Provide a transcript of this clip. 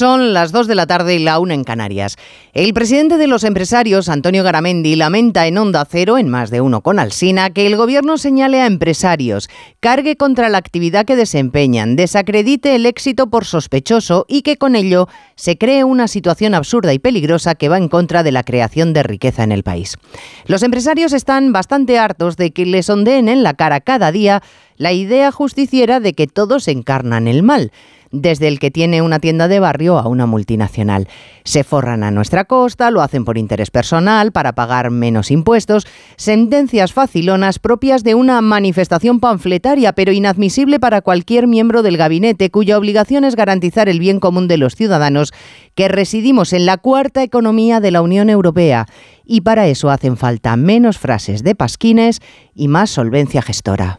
Son las 2 de la tarde y la 1 en Canarias. El presidente de los empresarios, Antonio Garamendi, lamenta en Onda Cero, en más de uno con Alsina, que el gobierno señale a empresarios, cargue contra la actividad que desempeñan, desacredite el éxito por sospechoso y que con ello se cree una situación absurda y peligrosa que va en contra de la creación de riqueza en el país. Los empresarios están bastante hartos de que les ondeen en la cara cada día la idea justiciera de que todos encarnan el mal desde el que tiene una tienda de barrio a una multinacional. Se forran a nuestra costa, lo hacen por interés personal, para pagar menos impuestos, sentencias facilonas propias de una manifestación panfletaria, pero inadmisible para cualquier miembro del gabinete cuya obligación es garantizar el bien común de los ciudadanos que residimos en la cuarta economía de la Unión Europea. Y para eso hacen falta menos frases de pasquines y más solvencia gestora.